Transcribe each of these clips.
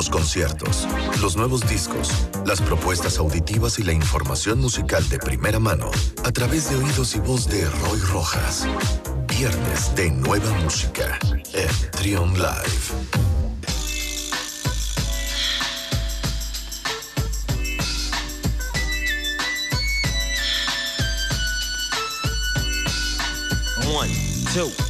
Los conciertos, los nuevos discos, las propuestas auditivas y la información musical de primera mano a través de oídos y voz de Roy Rojas. Viernes de nueva música en Trion Live. One, two,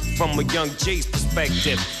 from a young G's perspective.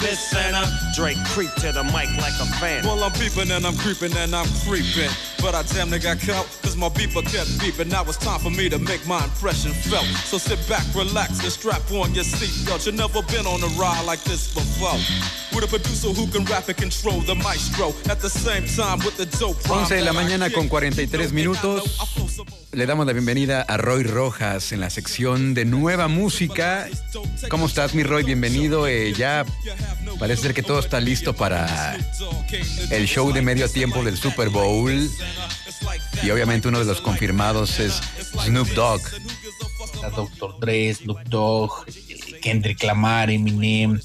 this, and Drake creep to the mic like a fan. Well, I'm peeping and I'm creeping and I'm creeping. But I damn near got caught, cause my beeper kept beeping. Now it's time for me to make my impression felt. So sit back, relax, and strap on your seatbelt. You never been on a ride like this before. With a producer who can rap and control the maestro. At the same time with the dope 11 de la mañana con 43 minutos. Le damos la bienvenida a Roy Rojas en la sección de nueva música. ¿Cómo estás, mi Roy? Bienvenido. Eh, ya parece ser que todo está listo para el show de medio tiempo del Super Bowl. Y obviamente uno de los confirmados es Snoop Dogg. Dr. Dre, Snoop Dogg, Kendrick Lamar, Eminem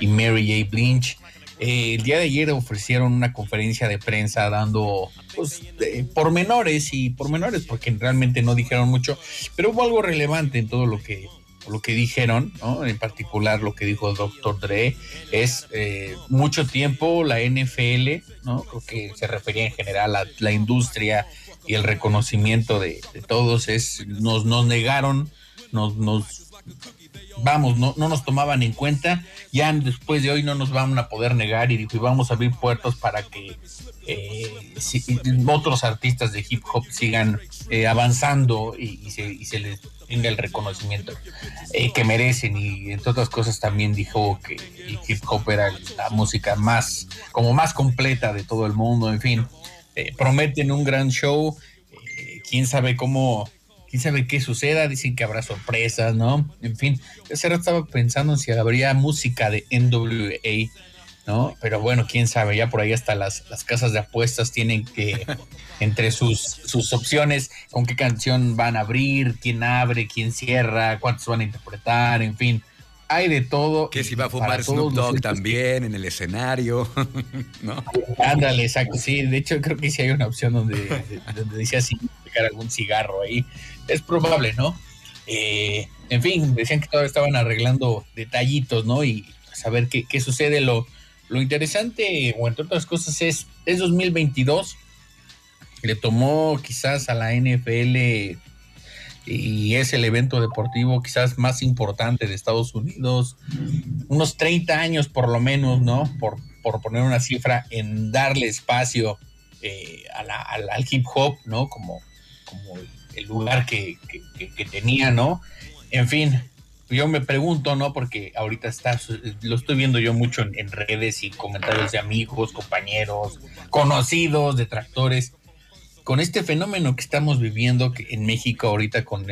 y Mary J. Blige. Eh, el día de ayer ofrecieron una conferencia de prensa dando pues, eh, pormenores y pormenores porque realmente no dijeron mucho, pero hubo algo relevante en todo lo que lo que dijeron, ¿no? en particular lo que dijo Dr. Dre, es eh, mucho tiempo la NFL, ¿no? creo que se refería en general a la industria y el reconocimiento de, de todos, es nos, nos negaron, nos, nos vamos, no, no nos tomaban en cuenta, ya después de hoy no nos van a poder negar y dijo, y vamos a abrir puertos para que eh, si- otros artistas de hip hop sigan eh, avanzando y, y se, y se les tenga el reconocimiento eh, que merecen y entre otras cosas también dijo que hip hop era la música más, como más completa de todo el mundo, en fin, eh, prometen un gran show, quién sabe cómo, quién sabe qué suceda, dicen que habrá sorpresas, ¿no? En fin, ese rato estaba pensando en si habría música de NWA, ¿no? Pero bueno, quién sabe, ya por ahí hasta las, las casas de apuestas tienen que, entre sus, sus opciones, con qué canción van a abrir, quién abre, quién cierra, cuántos van a interpretar, en fin. Hay de todo. Que si va a fumar Snoop Dogg también en el escenario, ¿no? Ándale, exacto, sí. De hecho, creo que sí hay una opción donde, de- donde decía si pegar algún cigarro ahí. Es probable, ¿no? Eh, en fin, decían que todavía estaban arreglando detallitos, ¿no? Y saber qué, qué sucede. Lo, lo interesante, o entre otras cosas, es, es 2022. Le tomó quizás a la NFL y es el evento deportivo quizás más importante de Estados Unidos, unos 30 años por lo menos, ¿no? Por, por poner una cifra en darle espacio eh, a la- al, al hip hop, ¿no? Como, como el lugar que, que- tenía, ¿no? En fin, yo me pregunto, ¿no? Porque ahorita está, lo estoy viendo yo mucho en, redes y comentarios de amigos, compañeros, conocidos, detractores con este fenómeno que estamos viviendo en México ahorita con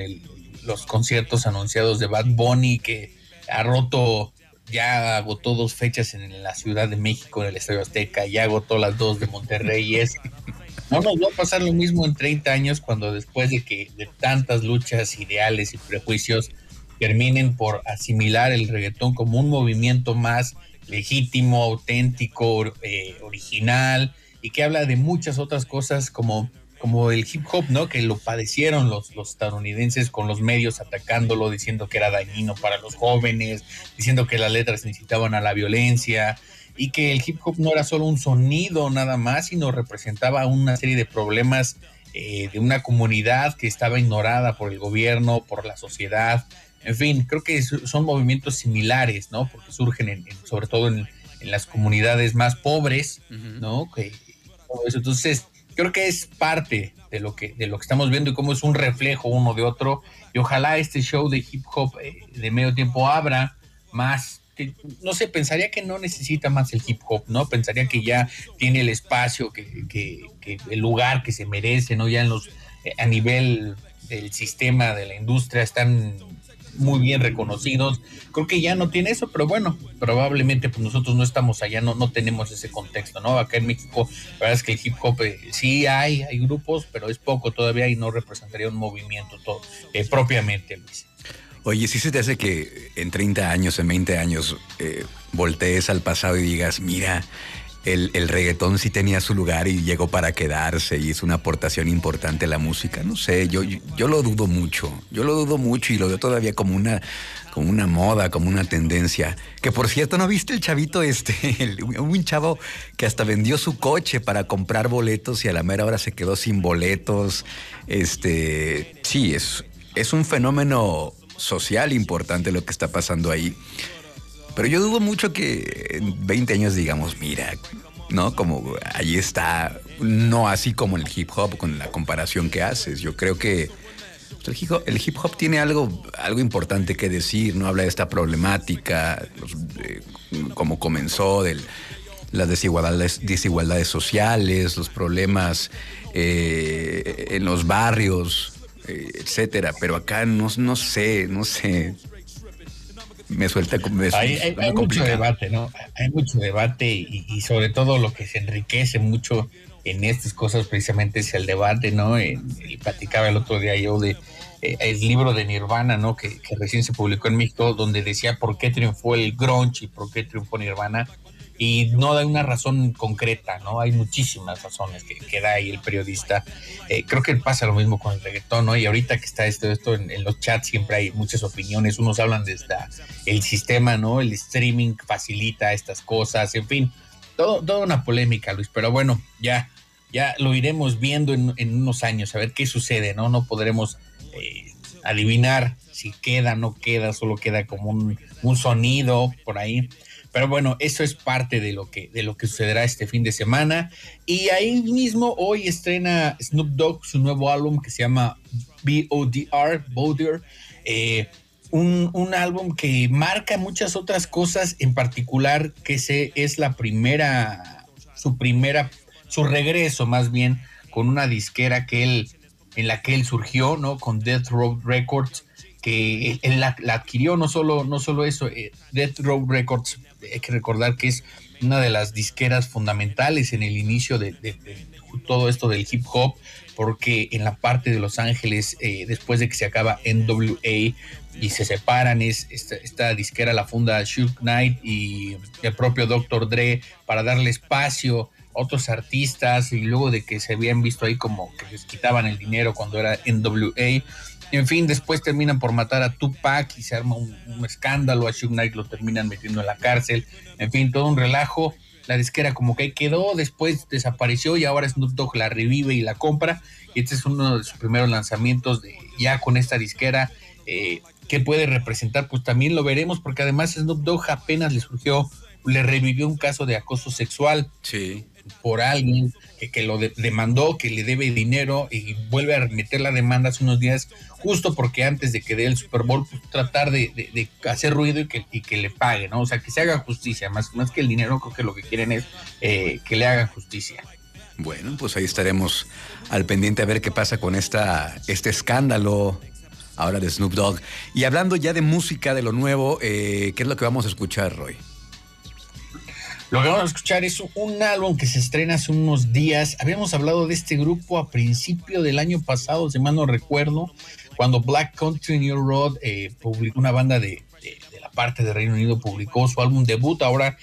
los conciertos anunciados de Bad Bunny que ha roto, ya agotó dos fechas en la Ciudad de México, en el Estadio Azteca, ya agotó las dos de Monterrey y es... No nos va a pasar lo mismo en 30 años cuando después de que de tantas luchas ideales y prejuicios terminen por asimilar el reggaetón como un movimiento más legítimo, auténtico, eh, original y que habla de muchas otras cosas como, como el hip hop, ¿no? Que lo padecieron los, los estadounidenses con los medios atacándolo, diciendo que era dañino para los jóvenes, diciendo que las letras incitaban a la violencia y que el hip hop no era solo un sonido nada más, sino representaba una serie de problemas eh, de una comunidad que estaba ignorada por el gobierno, por la sociedad. En fin, creo que son movimientos similares, ¿no? Porque surgen en, sobre todo en, las comunidades más pobres, ¿no? Que, Entonces, creo que es parte de lo que de lo que estamos viendo y cómo es un reflejo uno de otro y ojalá este show de hip hop eh, de medio tiempo abra más no sé, pensaría que no necesita más el hip hop, ¿no? Pensaría que ya tiene el espacio, que, que, el lugar que se merece, ¿no? Ya en los, eh, a nivel del sistema de la industria están muy bien reconocidos. Creo que ya no tiene eso, pero bueno, probablemente pues nosotros no estamos allá, no, no tenemos ese contexto, ¿no? Acá en México, la verdad es que el hip hop eh, sí hay, hay grupos, pero es poco todavía y no representaría un movimiento todo, eh, propiamente, Luis. Oye, si se te hace que en 30 años, en 20 años, eh, voltees al pasado y digas, mira, el, el, reggaetón sí tenía su lugar y llegó para quedarse y hizo una aportación importante a la música. No sé, yo, yo, lo dudo mucho. Yo lo dudo mucho y lo veo todavía como una, como una moda, como una tendencia. Que por cierto, ¿no viste el chavito este? un chavo que hasta vendió su coche para comprar boletos y a la mera hora se quedó sin boletos. Este, sí, es, es un fenómeno social importante lo que está pasando ahí. Pero yo dudo mucho que en 20 años digamos, mira, ¿no? Como ahí está, no así como el hip hop con la comparación que haces. Yo creo que pues, el hip hop, tiene algo, algo importante que decir, ¿no? Habla de esta problemática, como comenzó, de las desigualdades, desigualdades sociales, los problemas eh, en los barrios, etcétera. Pero acá no, no sé, no sé. Me suelta. Me hay, hay, mucho debate, ¿no? Hay mucho debate y, sobre todo lo que se enriquece mucho en estas cosas precisamente es el debate, ¿no? y platicaba el otro día yo de eh, el libro de Nirvana, ¿no? Que, que, recién se publicó en México, donde decía por qué triunfó el grunge y por qué triunfó Nirvana y no da una razón concreta, ¿no? Hay muchísimas razones que, da ahí el periodista. Eh, creo que pasa lo mismo con el reggaetón, ¿no? Y ahorita que está esto, esto en, los chats siempre hay muchas opiniones, unos hablan desde el sistema, ¿no? El streaming facilita estas cosas, en fin, todo, toda una polémica, Luis, pero bueno, ya, ya lo iremos viendo en, unos años, a ver qué sucede, ¿no? No podremos eh, adivinar si queda, no queda, solo queda como un, un sonido por ahí pero bueno, eso es parte de lo que, de lo que sucederá este fin de semana. Y ahí mismo hoy estrena Snoop Dogg su nuevo álbum que se llama BODR, BODR. Eh, un, un, álbum que marca muchas otras cosas, en particular que se, es la primera, su primera, su regreso más bien con una disquera que él, en la que él surgió, ¿no? Con Death Row Records, que él la, adquirió, no solo, no solo eso, eh, Death Row Records hay que recordar que es una de las disqueras fundamentales en el inicio de, todo esto del hip hop, porque en la parte de Los Ángeles, eh, después de que se acaba NWA y se separan, es esta, disquera la funda Shook Knight y el propio Dr. Dre para darle espacio a otros artistas y luego de que se habían visto ahí como que les quitaban el dinero cuando era NWA en fin, después terminan por matar a Tupac y se arma un, escándalo. A Shug Knight lo terminan metiendo en la cárcel. En fin, todo un relajo. La disquera como que quedó, después desapareció y ahora Snoop Dogg la revive y la compra. Y este es uno de sus primeros lanzamientos de, ya con esta disquera. Eh, ¿Qué puede representar? Pues también lo veremos porque además Snoop Dogg apenas le surgió, le revivió un caso de acoso sexual. Sí por alguien que, lo demandó, que le debe dinero y vuelve a meter la demanda hace unos días, justo porque antes de que dé el Super Bowl, pues, tratar de, hacer ruido y que, que, le pague, ¿no? O sea, que se haga justicia, más, más que el dinero, creo que lo que quieren es eh, que le hagan justicia. Bueno, pues ahí estaremos al pendiente a ver qué pasa con esta, este escándalo ahora de Snoop Dogg. Y hablando ya de música, de lo nuevo, eh, ¿qué es lo que vamos a escuchar, Roy? Lo que vamos a escuchar es un álbum que se estrena hace unos días. Habíamos hablado de este grupo a principio del año pasado, si mal no recuerdo, cuando Black Country New Road eh, publicó una banda de, la parte de Reino Unido, publicó su álbum debut. Ahora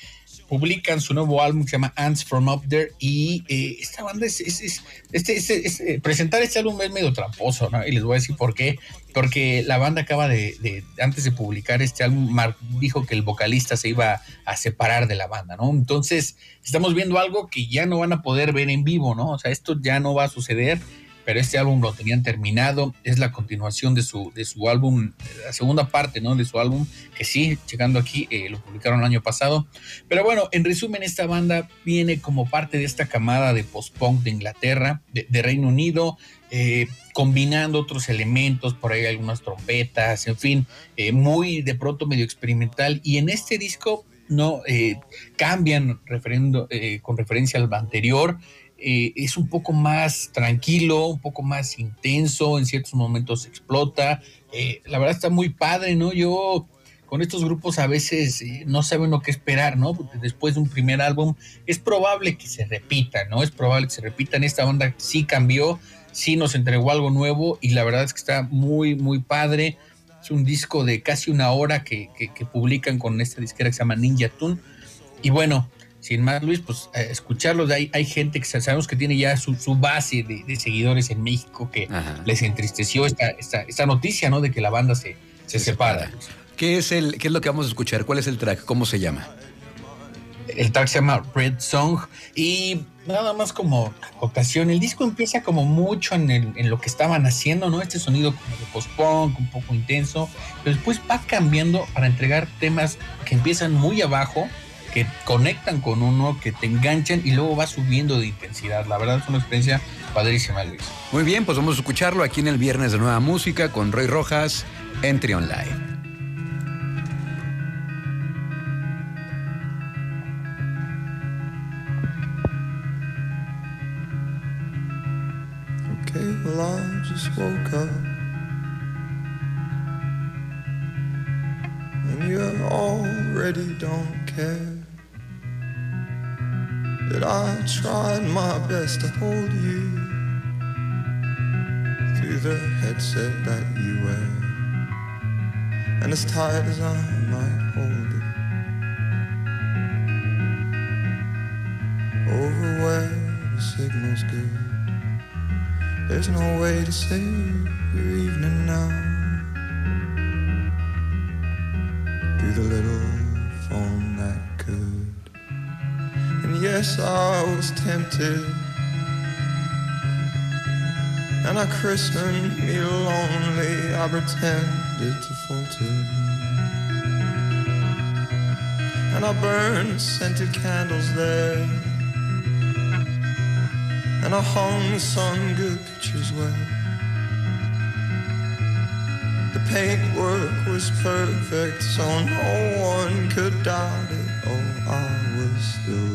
publican su nuevo álbum que se llama Ants From Up There y eh, esta banda es, este, presentar este álbum es medio tramposo, ¿no? Y les voy a decir por qué. Porque la banda acaba de, antes de publicar este álbum, Mark dijo que el vocalista se iba a separar de la banda, ¿no? Entonces, estamos viendo algo que ya no van a poder ver en vivo, ¿no? O sea, esto ya no va a suceder pero este álbum lo tenían terminado, es la continuación de su, de su álbum, la segunda parte, ¿no? De su álbum, que sí, llegando aquí, eh, lo publicaron el año pasado. Pero bueno, en resumen, esta banda viene como parte de esta camada de post-punk de Inglaterra, de, Reino Unido, eh, combinando otros elementos, por ahí algunas trompetas, en fin, eh, muy de pronto medio experimental. Y en este disco no cambian con referencia al anterior. Eh, es un poco más tranquilo, un poco más intenso, en ciertos momentos explota. Eh, la verdad está muy padre, ¿no? Yo con estos grupos a veces eh, no saben lo que esperar, ¿no? Porque después de un primer álbum es probable que se repita, ¿no? Es probable que se repita. En esta banda sí cambió, sí nos entregó algo nuevo y la verdad es que está muy, muy padre. Es un disco de casi una hora que, que publican con esta disquera que se llama Ninja Tune. Y bueno, sin más, Luis, pues eh, escucharlos. Hay, hay gente que sabemos que tiene ya su, base de, seguidores en México que les entristeció esta, esta, noticia, ¿no? De que la banda se, se, separa. ¿Qué es, el, ¿Qué es lo que vamos a escuchar? ¿Cuál es el track? ¿Cómo se llama? El track se llama Red Song y nada más como ocasión, el disco empieza como mucho en, en lo que estaban haciendo, ¿no? Este sonido como de post-punk, un poco intenso, pero después va cambiando para entregar temas que empiezan muy abajo que conectan con uno, que te enganchan y luego va subiendo de intensidad. La verdad es una experiencia padrísima, Luis. Muy bien, pues vamos a escucharlo aquí en el Viernes de Nueva Música con Roy Rojas, Entry On Live. Okay, well, I just woke up. And you already don't care. That I tried my best to hold you through the headset that you wear. And as tight as I might hold it, over where the signal's good, there's no way to save your evening now. Through the little phone I was tempted. And I christened me lonely, I pretended to falter. And I burned scented candles there. And I hung some good pictures where the paintwork was perfect, so no one could doubt it. Oh, I was still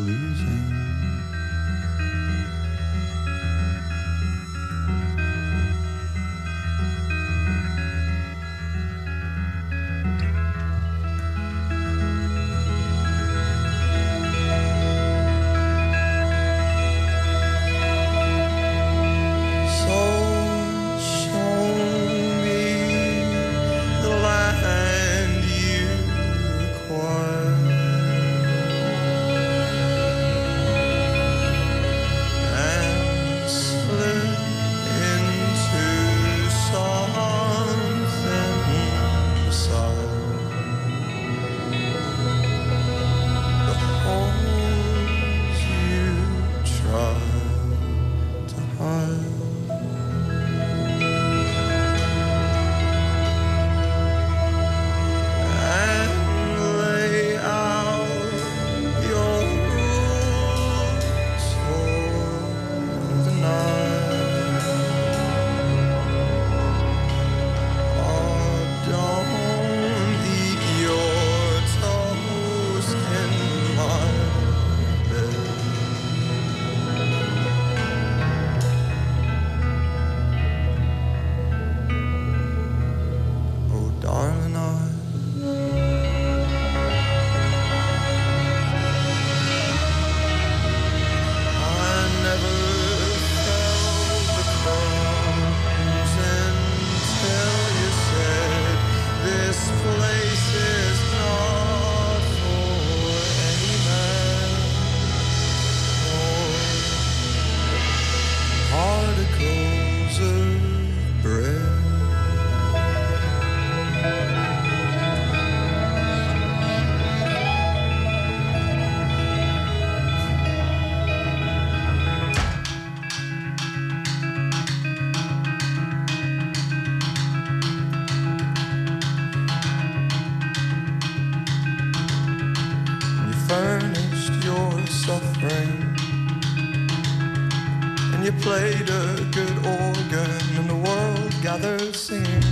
played a good organ, and the world gathered singing.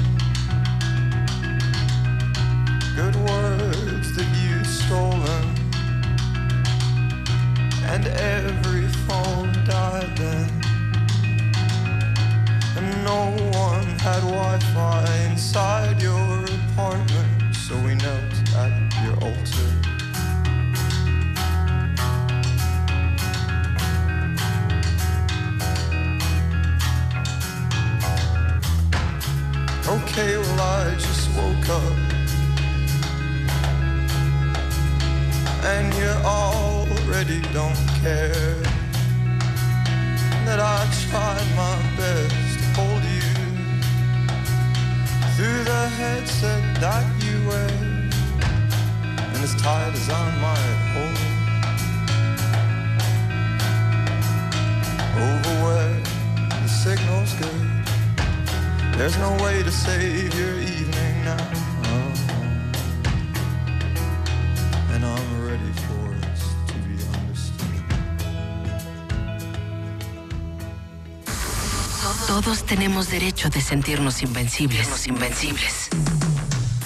Todos tenemos derecho de sentirnos invencibles. Los invencibles.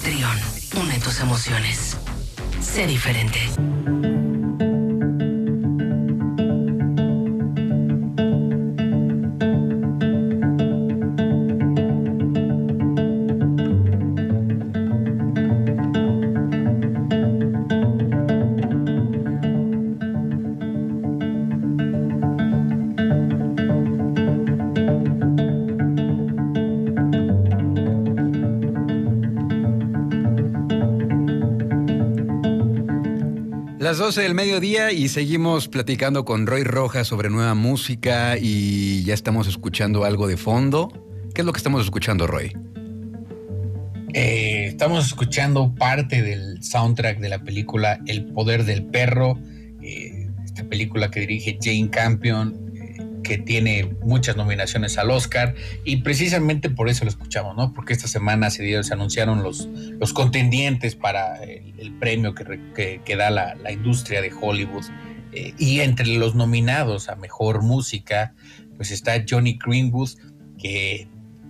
Trión, une tus emociones. Sé diferente. 12 del mediodía y seguimos platicando con Roy Rojas sobre nueva música y ya estamos escuchando algo de fondo. ¿Qué es lo que estamos escuchando, Roy? Eh, estamos escuchando parte del soundtrack de la película El Poder del Perro, eh, esta película que dirige Jane Campion, que tiene muchas nominaciones al Oscar, y precisamente por eso lo escuchamos, ¿no? Porque esta semana se, dio- se anunciaron los, los contendientes para el, premio que, que- que da la, la industria de Hollywood. Eh, y entre los nominados a mejor música, pues está Johnny Greenwood, que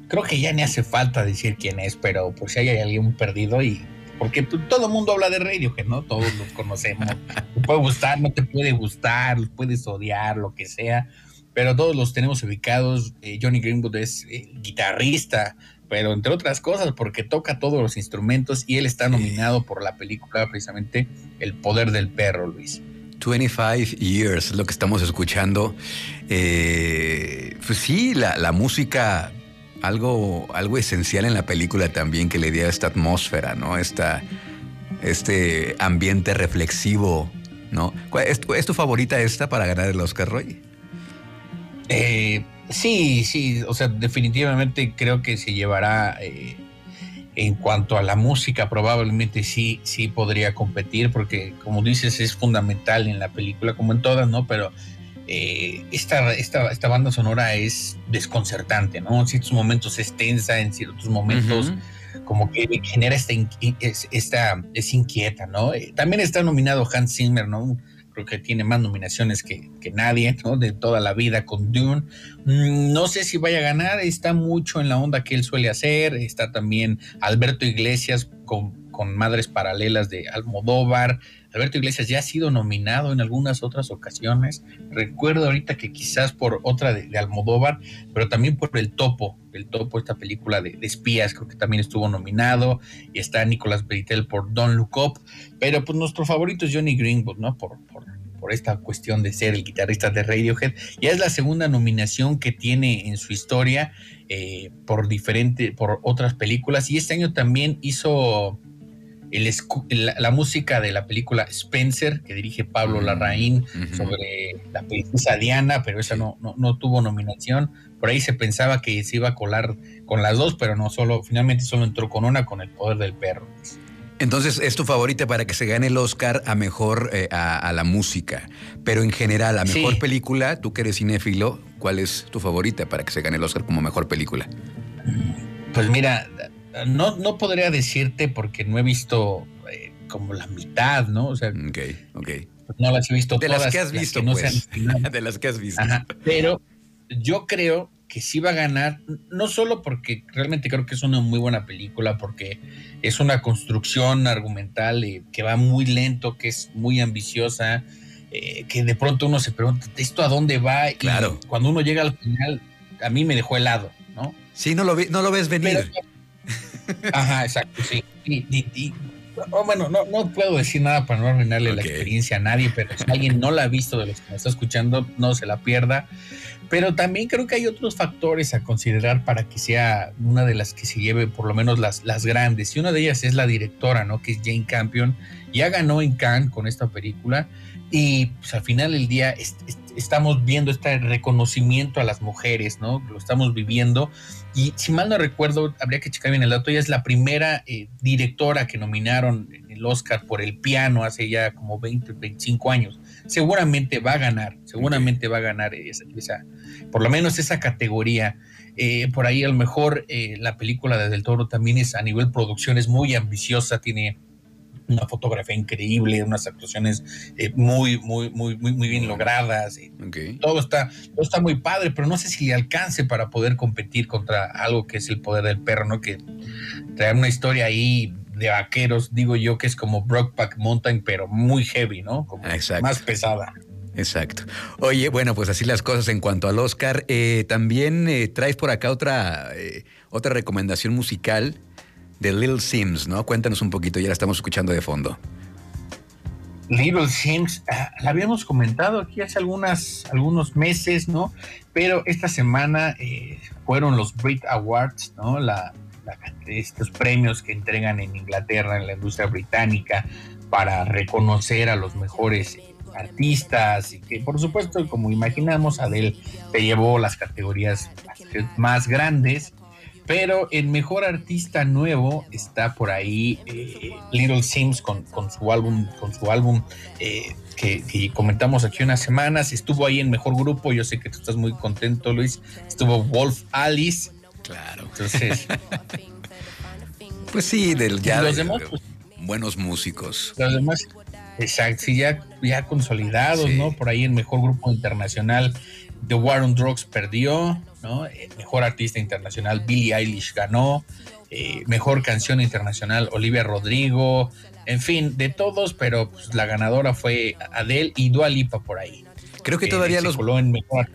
creo que ya ni hace falta decir quién es, pero por si hay alguien perdido y porque todo el mundo habla de Radiohead, ¿no? Todos los conocemos. Te puede gustar, no te puede gustar, puedes odiar, lo que sea, pero todos los tenemos ubicados. Eh, Johnny Greenwood es eh, guitarrista, pero entre otras cosas porque toca todos los instrumentos y él está nominado por la película precisamente El Poder del Perro, Luis. 25 Years lo que estamos escuchando. Eh, pues sí, la, la música, algo, algo esencial en la película también que le dio esta atmósfera, ¿no? Esta, este ambiente reflexivo, ¿no? ¿Cuál- ¿Es, tu- es tu favorita esta para ganar el Oscar, Roy? Eh, sí, sí, o sea, definitivamente creo que se llevará eh, en cuanto a la música, probablemente sí, sí podría competir, porque como dices, es fundamental en la película, como en todas, ¿no? Pero eh, esta, esta, esta banda sonora es desconcertante, ¿no? En ciertos momentos es tensa, en ciertos momentos como que genera esta, esta es inquieta, ¿no? Eh, también está nominado Hans Zimmer, ¿no? Creo que tiene más nominaciones que, que nadie, ¿no? De toda la vida con Dune. Mm, No sé si vaya a ganar, está mucho en la onda que él suele hacer. Está también Alberto Iglesias con, con Madres Paralelas de Almodóvar. Alberto Iglesias ya ha sido nominado en algunas otras ocasiones. Recuerdo ahorita que quizás por otra de, Almodóvar, pero también por El Topo. El Topo, esta película de, espías, creo que también estuvo nominado. Y está Nicolas Beritel por Don't Look Up. Pero pues nuestro favorito es Johnny Greenwood, ¿no? Por, por, por esta cuestión de ser el guitarrista de Radiohead. Ya es la segunda nominación que tiene en su historia eh, por diferente, por otras películas. Y este año también hizo el la, la música de la película Spencer, que dirige Pablo Mm, Larraín, sobre la princesa Diana, pero esa no, no, no tuvo nominación. Por ahí se pensaba que se iba a colar con las dos, pero no solo, finalmente solo entró con una, con el poder del perro. Entonces, es tu favorita para que se gane el Oscar a mejor eh, a, a la música. Pero en general, a mejor Sí. película, tú que eres cinéfilo, ¿cuál es tu favorita para que se gane el Oscar como mejor película? Pues mira, no, no podría decirte porque no he visto eh, como la mitad, ¿no? O sea, Ok, ok. no las he visto De todas. las que has visto, pues. De las que has visto. Ajá, pero yo creo que sí va a ganar, no solo porque realmente creo que es una muy buena película, porque es una construcción argumental eh, que va muy lento, que es muy ambiciosa, eh, que de pronto uno se pregunta, ¿esto a dónde va? Y Claro. cuando uno llega al final, a mí me dejó helado, ¿no? Sí, no lo, vi- no lo ves venir. Pero- ajá, exacto, sí. Y, y- y- oh, bueno, no, no puedo decir nada para no arruinarle la experiencia a nadie, pero si alguien no la ha visto de los que me está escuchando, no se la pierda. Pero también creo que hay otros factores a considerar para que sea una de las que se lleve por lo menos las, las grandes. Y una de ellas es la directora, ¿no? Que es Jane Campion. Ya ganó en Cannes con esta película. Y pues, al final del día est- est- estamos viendo este reconocimiento a las mujeres, ¿no? Lo estamos viviendo. Y si mal no recuerdo, habría que checar bien el dato, ella es la primera eh, directora que nominaron el Oscar por el piano hace ya como 20, 25 años. Seguramente va a ganar, seguramente va a ganar esa, esa- por lo menos esa categoría. Eh, por ahí a lo mejor eh, la película de Del Toro también es a nivel producción, es muy ambiciosa, tiene una fotografía increíble, unas actuaciones eh, muy, muy, muy, muy, muy bien logradas. eh, todo está, todo está muy padre, pero no sé si le alcance para poder competir contra algo que es el poder del perro, ¿no? Que trae una historia ahí de vaqueros, digo yo, que es como Brockback Mountain, pero muy heavy, ¿no? Como Exacto. más pesada. Exacto. Oye, bueno, pues así las cosas en cuanto al Oscar. Eh, también eh, traes por acá otra, eh, otra recomendación musical de Lil Sims, ¿no? Cuéntanos un poquito, ya la estamos escuchando de fondo. Little Sims, ah, la habíamos comentado aquí hace algunas, algunos meses, ¿no? Pero esta semana eh, fueron los Brit Awards, ¿no? La, estos premios que entregan en Inglaterra, en la industria británica, para reconocer a los mejores artistas y que, por supuesto, como imaginamos, Adele te llevó las categorías más grandes. Pero el mejor artista nuevo está por ahí eh, Little Sims con, con su álbum, con su álbum eh, que, que comentamos aquí unas semanas. Estuvo ahí en mejor grupo. Yo sé que tú estás muy contento, Luis. Estuvo Wolf Alice. Claro. Entonces, Pues sí, del ya Y los de- demás, de pues- buenos músicos. los demás, exacto, sí, ya, ya consolidados, Sí. ¿no? Por ahí el mejor grupo internacional. The War on Drugs perdió, ¿no? El mejor artista internacional, Billie Eilish ganó. eh, mejor canción internacional, Olivia Rodrigo. En fin, de todos, pero pues, la ganadora fue Adele y Dua Lipa por ahí. Creo que Eh, todavía los,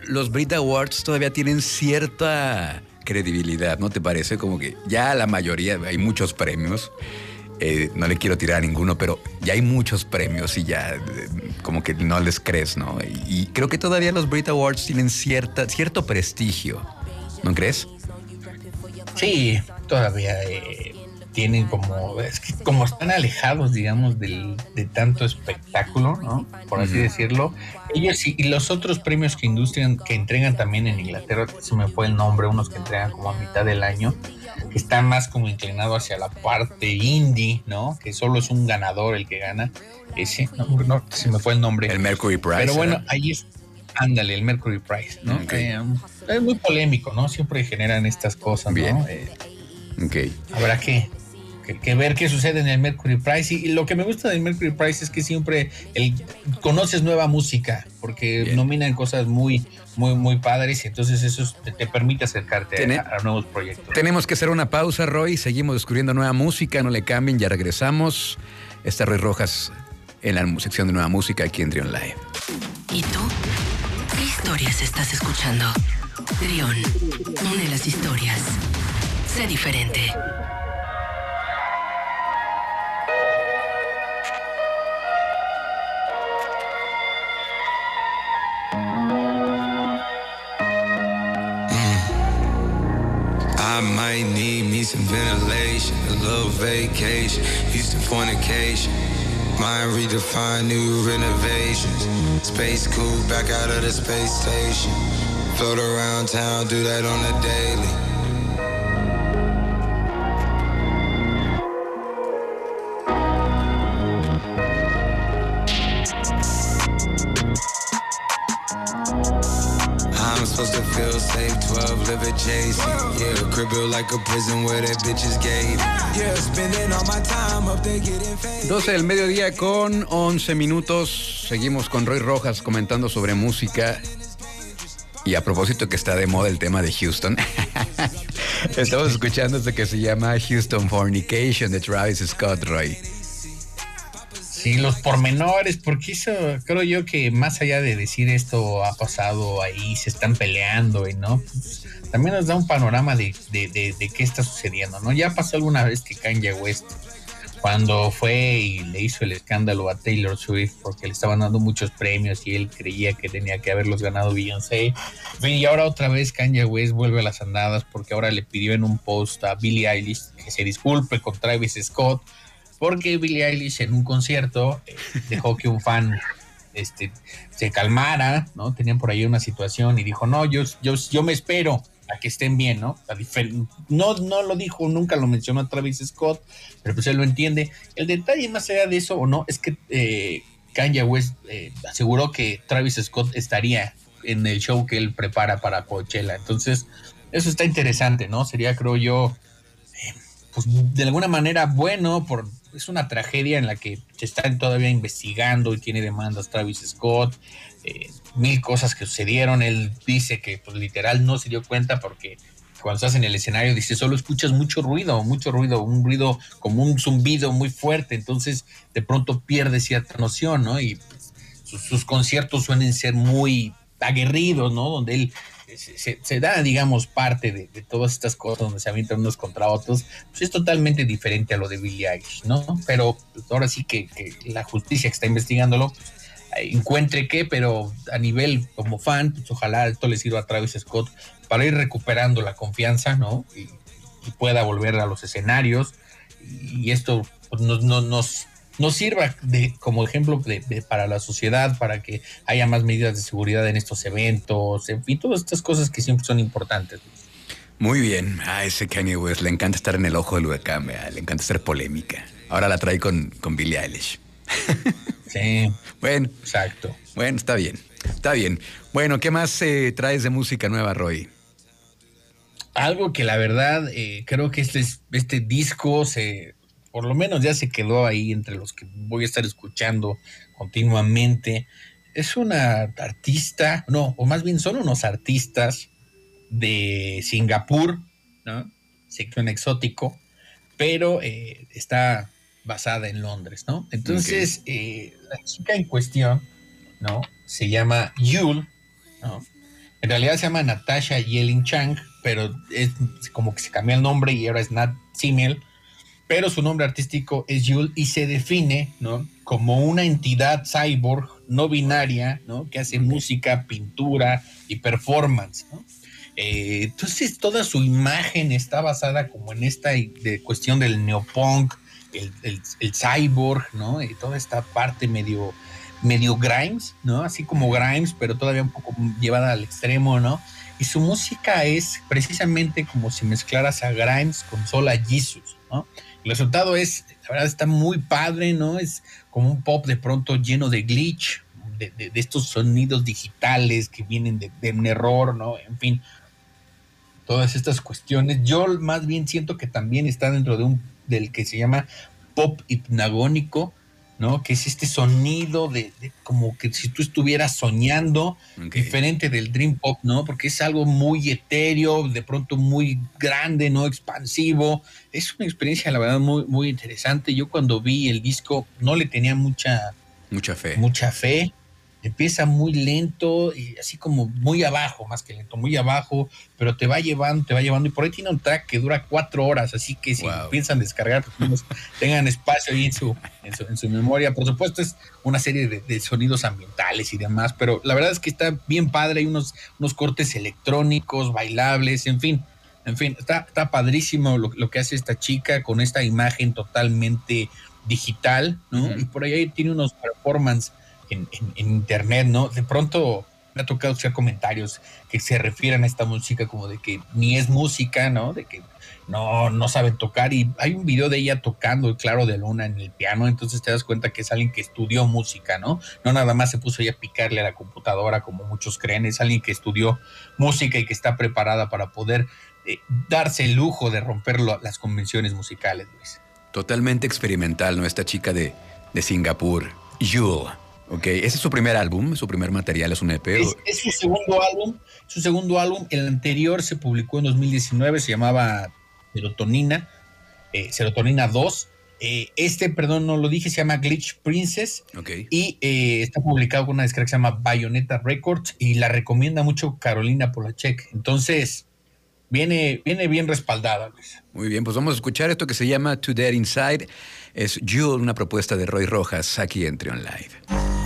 los Brit Awards todavía tienen cierta credibilidad, ¿no te parece? Como que ya la mayoría, hay muchos premios. Eh, no le quiero tirar a ninguno, pero ya hay muchos premios y ya eh, como que no les crees, ¿no? Y, y creo que todavía los Brit Awards tienen cierta, cierto prestigio, ¿no crees? Sí, todavía eh, tienen como, es que como están alejados, digamos, del, de tanto espectáculo, ¿no? Por así decirlo. Ellos y, y los otros premios que industrian, que entregan también en Inglaterra, se me fue el nombre, unos que entregan como a mitad del año, que están más como inclinados hacia la parte indie, ¿no? Que solo es un ganador el que gana. Ese, no, no, se me fue el nombre. El Mercury Prize. Pero bueno, ahí es, ándale, el Mercury Prize, ¿no? Ok. Eh, es muy polémico, ¿no? Siempre generan estas cosas, Bien. ¿no? Eh, Ok. habrá que, que- que ver qué sucede en el Mercury Prize. Y, y lo que me gusta del Mercury Prize es que siempre el, conoces nueva música, porque Bien. nominan cosas muy, muy, muy padres y entonces eso te, te permite acercarte a, a nuevos proyectos. Tenemos que hacer una pausa, Roy. Seguimos descubriendo nueva música. No le cambien, ya regresamos. Está Roy Rojas en la sección de nueva música aquí en Trion Live. ¿Y tú? ¿Qué historias estás escuchando? Trión, une las historias. Sé diferente. Some ventilation, a little vacation, Houston fornication. Mind redefine new renovations. Space cool, back out of the space station. Float around town, do that on the daily. 12 live adjacent. Yeah, crib built like a prison where that bitches gave. Yeah, spending all my time up there getting fame. 12 del mediodía con 11 minutos. seguimos con Roy Rojas comentando sobre música. Y a propósito que está de moda el tema de Houston, estamos escuchando este que se llama Houston Fornication de Travis Scott Roy. Sí, los pormenores, porque eso creo yo que más allá de decir esto ha pasado ahí, se están peleando y no, pues, también nos da un panorama de, de, qué está sucediendo, ¿no? Ya pasó alguna vez que Kanye West, cuando fue y le hizo el escándalo a Taylor Swift porque le estaban dando muchos premios y él creía que tenía que haberlos ganado Beyoncé. Y ahora otra vez Kanye West vuelve a las andadas porque ahora le pidió en un post a Billie Eilish que se disculpe con Travis Scott porque Billie Eilish en un concierto eh, dejó que un fan este, se calmara, ¿no? Tenían por ahí una situación y dijo, no, yo, yo, yo me espero a que estén bien, ¿no? no, no lo dijo, nunca lo mencionó Travis Scott, pero pues él lo entiende. El detalle más allá de eso o no es que eh, Kanye West eh, aseguró que Travis Scott estaría en el show que él prepara para Coachella. Entonces, eso está interesante, ¿no? Sería, creo yo, pues de alguna manera bueno por es una tragedia en la que se están todavía investigando y tiene demandas Travis Scott, eh, mil cosas que sucedieron. Él dice que pues literal no se dio cuenta porque cuando estás en el escenario dice solo escuchas mucho ruido, mucho ruido, un ruido como un zumbido muy fuerte, entonces de pronto pierde cierta noción, ¿no? Y sus, sus conciertos suelen ser muy aguerridos, ¿no? Donde él se, da, digamos, parte de, todas estas cosas donde se avientan unos contra otros, pues es totalmente diferente a lo de Billie Eilish, ¿no? Pero pues, ahora sí que, la justicia que está investigándolo pues, encuentre qué, pero a nivel como fan, pues ojalá esto le sirva a Travis Scott para ir recuperando la confianza, ¿no? Y, pueda volver a los escenarios y esto nos, nos nos sirva de, como ejemplo de, para la sociedad, para que haya más medidas de seguridad en estos eventos, en fin, todas estas cosas que siempre son importantes. Muy bien, a ese Kanye West le encanta estar en el ojo del huracán, le encanta ser polémica. Ahora la trae con, con Billie Eilish. Sí. bueno. Exacto. Bueno, está bien, está bien. Bueno, ¿qué más eh, traes de música nueva, Roy? Algo que la verdad eh, creo que este, este disco se, por lo menos ya se quedó ahí entre los que voy a estar escuchando continuamente. Es una artista, no, o más bien son unos artistas de Singapur, ¿no? Sección exótico, pero eh, está basada en Londres, ¿no? Entonces, eh, la chica en cuestión, ¿no? Se llama Yul, ¿no? En realidad se llama Natasha Yelin Chang, pero es como que se cambió el nombre y ahora es Nat Simel pero su nombre artístico es Yul y se define ¿no? como una entidad cyborg no binaria ¿no? que hace música, pintura y performance. ¿no? Eh, entonces toda su imagen está basada como en esta de cuestión del neopunk, el, el, cyborg, ¿no? Y toda esta parte medio, medio Grimes, ¿no? Así como Grimes, pero todavía un poco llevada al extremo, ¿no? Y su música es precisamente como si mezclaras a Grimes con Sola Jesus, ¿no? El resultado es, la verdad está muy padre, ¿no? Es como un pop de pronto lleno de glitch, de, estos sonidos digitales que vienen de, un error, ¿no? En fin, todas estas cuestiones. Yo más bien siento que también está dentro de un, del que se llama pop hipnagónico, ¿no? Que es este sonido de, como que si tú estuvieras soñando, diferente del Dream Pop, ¿no? Porque es algo muy etéreo, de pronto muy grande, ¿no? Expansivo. Es una experiencia, la verdad, muy, muy interesante. Yo cuando vi el disco no le tenía mucha... Mucha fe. Mucha fe empieza muy lento y así como muy abajo, más que lento, muy abajo, pero te va llevando, te va llevando. Y por ahí tiene un track que dura cuatro horas, así que si piensan descargar, pues, tengan espacio ahí en su, en su, memoria. Por supuesto, es una serie de, sonidos ambientales y demás, pero la verdad es que está bien padre. Hay unos, unos cortes electrónicos, bailables, en fin. En fin, está, está padrísimo lo, lo que hace esta chica con esta imagen totalmente digital, ¿no? Y por ahí tiene unos performances en, internet, ¿no? De pronto me ha tocado escuchar comentarios que se refieren a esta música como de que ni es música, ¿no? De que no, no saben tocar. Y hay un video de ella tocando claro de luna en el piano, entonces te das cuenta que es alguien que estudió música, ¿no? No nada más se puso ella a picarle a la computadora como muchos creen, es alguien que estudió música y que está preparada para poder eh, darse el lujo de romper las convenciones musicales, Luis. Totalmente experimental, ¿no? Esta chica de, de Singapur, Yul. Ok, ese es su primer álbum, su primer material, es un EP. Es, es su segundo álbum, su segundo álbum. El anterior se publicó en 2019, se llamaba Serotonina, eh, Serotonina 2. Eh, este, perdón, no lo dije, se llama Glitch Princess Ok. y eh, está publicado con una disquera que se llama Bayonetta Records y la recomienda mucho Carolina Polachek. Entonces, viene, viene bien respaldada, Luis. Muy bien, pues vamos a escuchar esto que se llama To Dead Inside. Es Jewel, una propuesta de Roy Rojas aquí en Trion Live.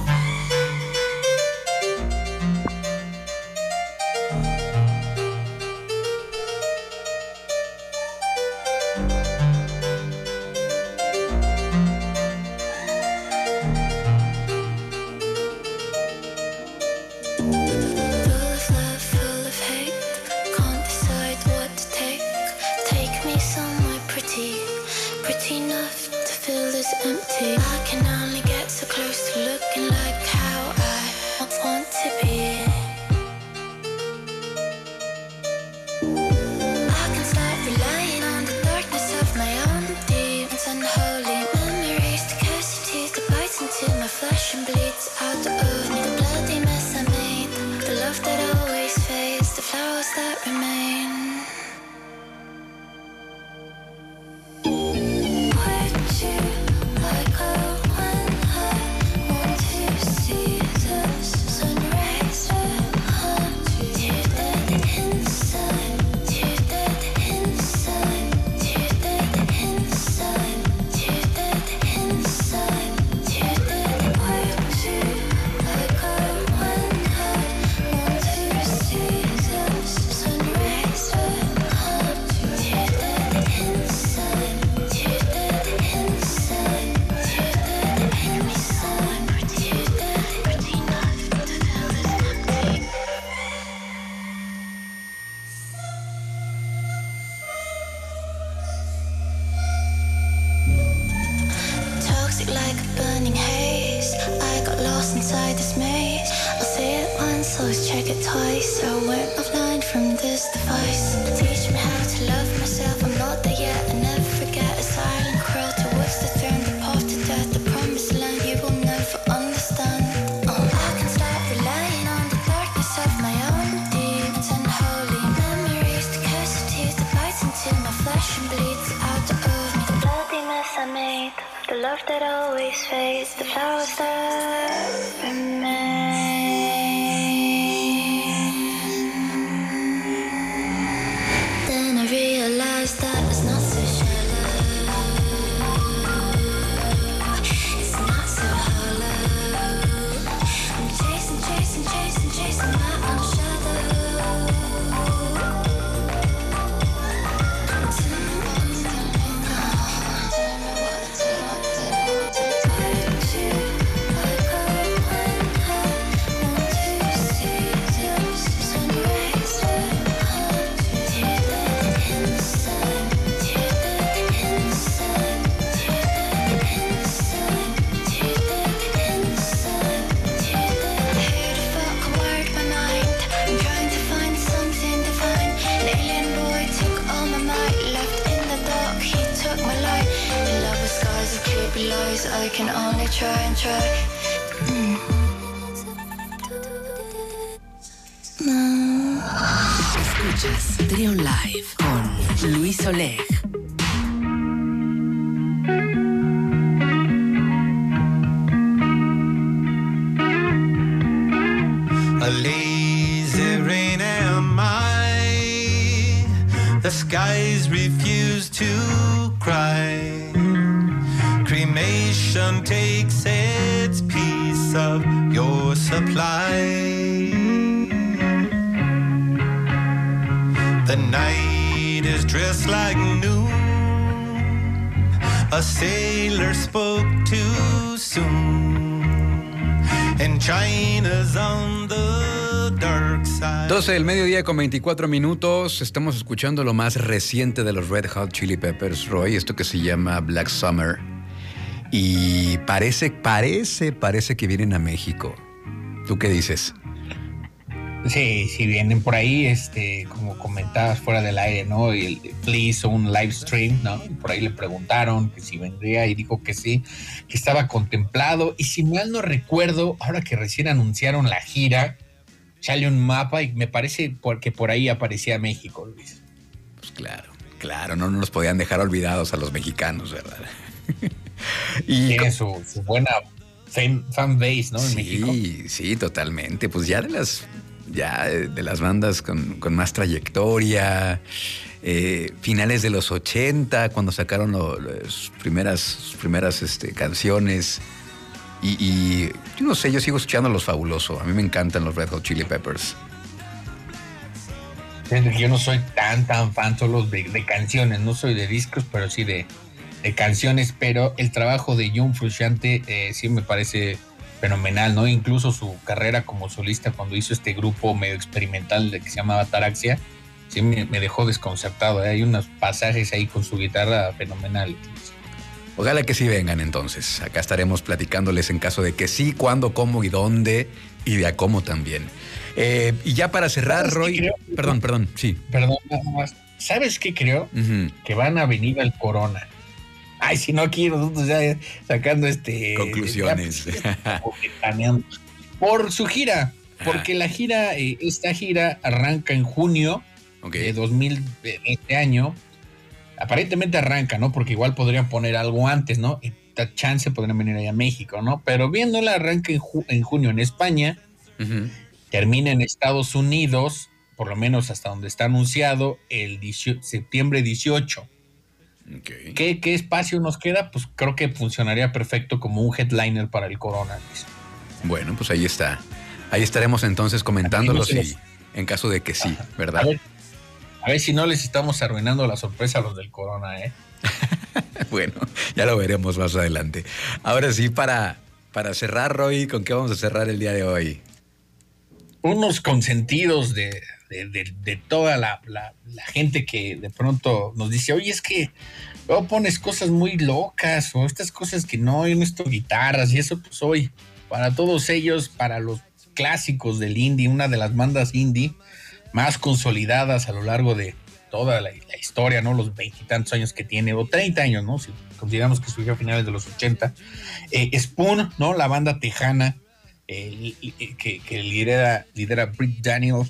That remain. Always fades, the flowers that remain. Can only try and try. Mm. Escuchas Trion Live con Luis Oleg. A lazy rain am I. The skies refuse to cry. Cremation takes its piece of your supply. The night is dressed like noon. A sailor spoke too soon. And China's on the dark side. 12 del mediodía con 24 minutos. Estamos escuchando lo más reciente de los Red Hot Chili Peppers, Roy, esto que se llama Black Summer. Y parece, parece, parece que vienen a México. ¿Tú qué dices? Sí, sí, vienen por ahí, este, como comentabas fuera del aire, ¿no? Y el hizo un live stream, ¿no? Por ahí le preguntaron que si vendría y dijo que sí, que estaba contemplado. Y si mal no recuerdo, ahora que recién anunciaron la gira, sale un mapa y me parece porque por ahí aparecía México, Luis. Pues claro, claro, no nos podían dejar olvidados a los mexicanos, ¿verdad? y Tiene su, su buena fan, base, ¿no? En sí, México. sí, totalmente. Pues ya de las ya de las bandas con, con más trayectoria, eh, finales de los 80, cuando sacaron primeras, sus primeras este, canciones. Y, y, yo no sé, yo sigo escuchando Los Fabuloso. A mí me encantan los Red Hot Chili Peppers. Yo no soy tan, tan fan solo de, de canciones, no soy de discos, pero sí de, de canciones. Pero el trabajo de John Frusciante eh, sí me parece fenomenal, ¿no? Incluso su carrera como solista cuando hizo este grupo medio experimental que se llamaba Taraxia, sí me, me dejó desconcertado. ¿eh? Hay unos pasajes ahí con su guitarra fenomenales. Ojalá que sí vengan entonces. Acá estaremos platicándoles en caso de que sí, cuándo, cómo y dónde y de a cómo también. Eh, y ya para cerrar, Roy. Creo? Perdón, perdón, sí. Perdón, nada más. ¿Sabes qué creo? Uh -huh. Que van a venir al Corona. Ay, si no aquí nosotros ya sacando este conclusiones. Ya, pues, por su gira, porque la gira, eh, esta gira arranca en junio okay. de 2000 de este año. Aparentemente arranca, ¿no? Porque igual podrían poner algo antes, ¿no? Esta chance podrían venir allá a México, ¿no? Pero viéndola arranca en, ju en junio en España, uh -huh. termina en Estados Unidos, por lo menos hasta donde está anunciado, el 18, septiembre 18. Okay. ¿Qué, ¿Qué, espacio nos queda? Pues creo que funcionaría perfecto como un headliner para el Corona. Bueno, pues ahí está. Ahí estaremos entonces comentándolos y en caso de que sí, Ajá. ¿verdad? A ver, a ver, si no les estamos arruinando la sorpresa a los del Corona, ¿eh? bueno, ya lo veremos más adelante. Ahora sí, para, para cerrar, Roy, ¿con qué vamos a cerrar el día de hoy? Unos consentidos de, de, toda la, la, gente que de pronto nos dice, oye, es que luego pones cosas muy locas o estas cosas que no, yo no estoy guitarras y eso, pues hoy, para todos ellos, para los clásicos del indie, una de las bandas indie más consolidadas a lo largo de toda la, la historia, ¿no? Los veintitantos años que tiene, o treinta años, ¿no? Si consideramos que surgió a finales de los ochenta. Eh, Spoon, ¿no? La banda tejana eh, que, lidera, lidera Britt Daniel,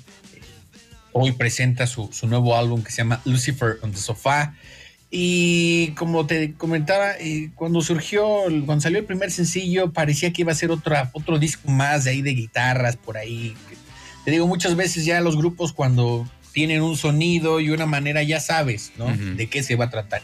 hoy presenta su, su, nuevo álbum que se llama Lucifer on the Sofa. Y como te comentaba, eh, cuando surgió, cuando salió el primer sencillo, parecía que iba a ser otra, otro disco más de ahí de guitarras por ahí. Te digo, muchas veces ya los grupos cuando tienen un sonido y una manera, ya sabes, ¿no? Uh -huh. De qué se va a tratar,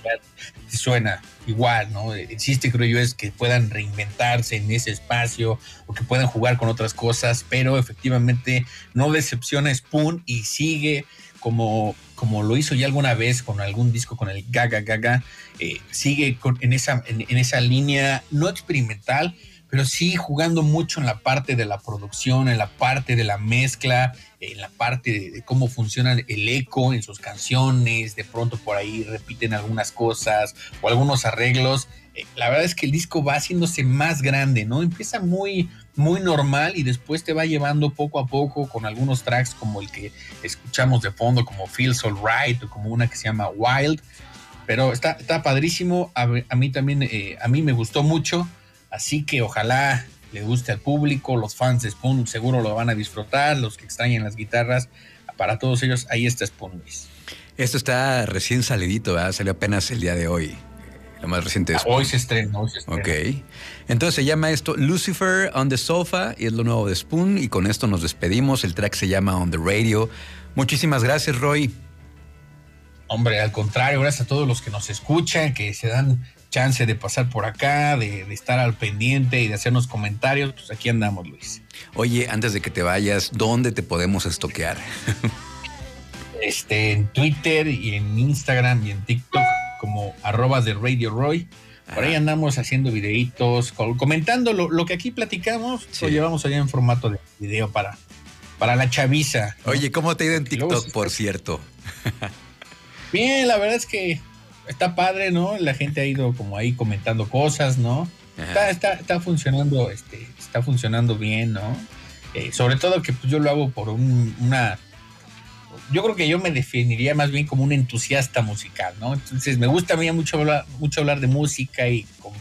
suena igual, ¿no? Existe, creo yo, es que puedan reinventarse en ese espacio o que puedan jugar con otras cosas, pero efectivamente no decepciona Spoon y sigue como, como lo hizo ya alguna vez con algún disco con el Gaga Gaga, eh, sigue con, en, esa, en, esa línea no experimental, pero sí jugando mucho en la parte de la producción, en la parte de la mezcla, en la parte de, de, cómo funciona el eco en sus canciones, de pronto por ahí repiten algunas cosas o algunos arreglos. Eh, la verdad es que el disco va haciéndose más grande, ¿no? Empieza muy, muy normal y después te va llevando poco a poco con algunos tracks como el que escuchamos de fondo, como Feels Alright o como una que se llama Wild. Pero está, está padrísimo, a, mí también, eh, a mí me gustó mucho Así que ojalá le guste al público, los fans de Spoon seguro lo van a disfrutar, los que extrañan las guitarras, para todos ellos ahí está Spoon Luis. Esto está recién salidito, ¿verdad? Salió apenas el día de hoy. Lo más reciente es. Hoy se estrena, hoy se estrena. Ok. Entonces se llama esto Lucifer on the Sofa y es lo nuevo de Spoon. Y con esto nos despedimos. El track se llama On the Radio. Muchísimas gracias, Roy. Hombre, al contrario, gracias a todos los que nos escuchan, que se dan chance de pasar por acá, de, de, estar al pendiente y de hacernos comentarios, pues aquí andamos, Luis. Oye, antes de que te vayas, ¿dónde te podemos estoquear? este, en Twitter y en Instagram y en TikTok como arroba de Radio Roy. Por ahí andamos haciendo videitos, comentando lo, lo que aquí platicamos, sí. lo llevamos allá en formato de video para, para la chaviza. ¿no? Oye, ¿cómo te ha ido en TikTok, luego, por cierto? Bien, la verdad es que está padre, ¿no? La gente ha ido como ahí comentando cosas, ¿no? Está, está, está, funcionando, este, está funcionando bien, ¿no? Eh, sobre todo que pues, yo lo hago por un- una... Yo creo que yo me definiría más bien como un entusiasta musical, ¿no? Entonces me gusta a mí mucho hablar, mucho hablar de música y com-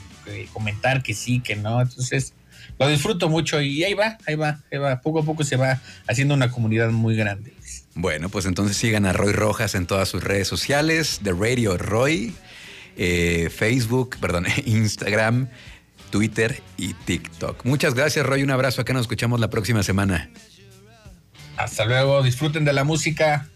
comentar que sí, que no. Entonces lo disfruto mucho y ahí va, ahí va, ahí va. Poco a poco se va haciendo una comunidad muy grande. Bueno, pues entonces sigan a Roy Rojas en todas sus redes sociales, de Radio Roy, eh, Facebook, perdón, Instagram, Twitter y TikTok. Muchas gracias, Roy. Un abrazo. Acá nos escuchamos la próxima semana. Hasta luego, disfruten de la música.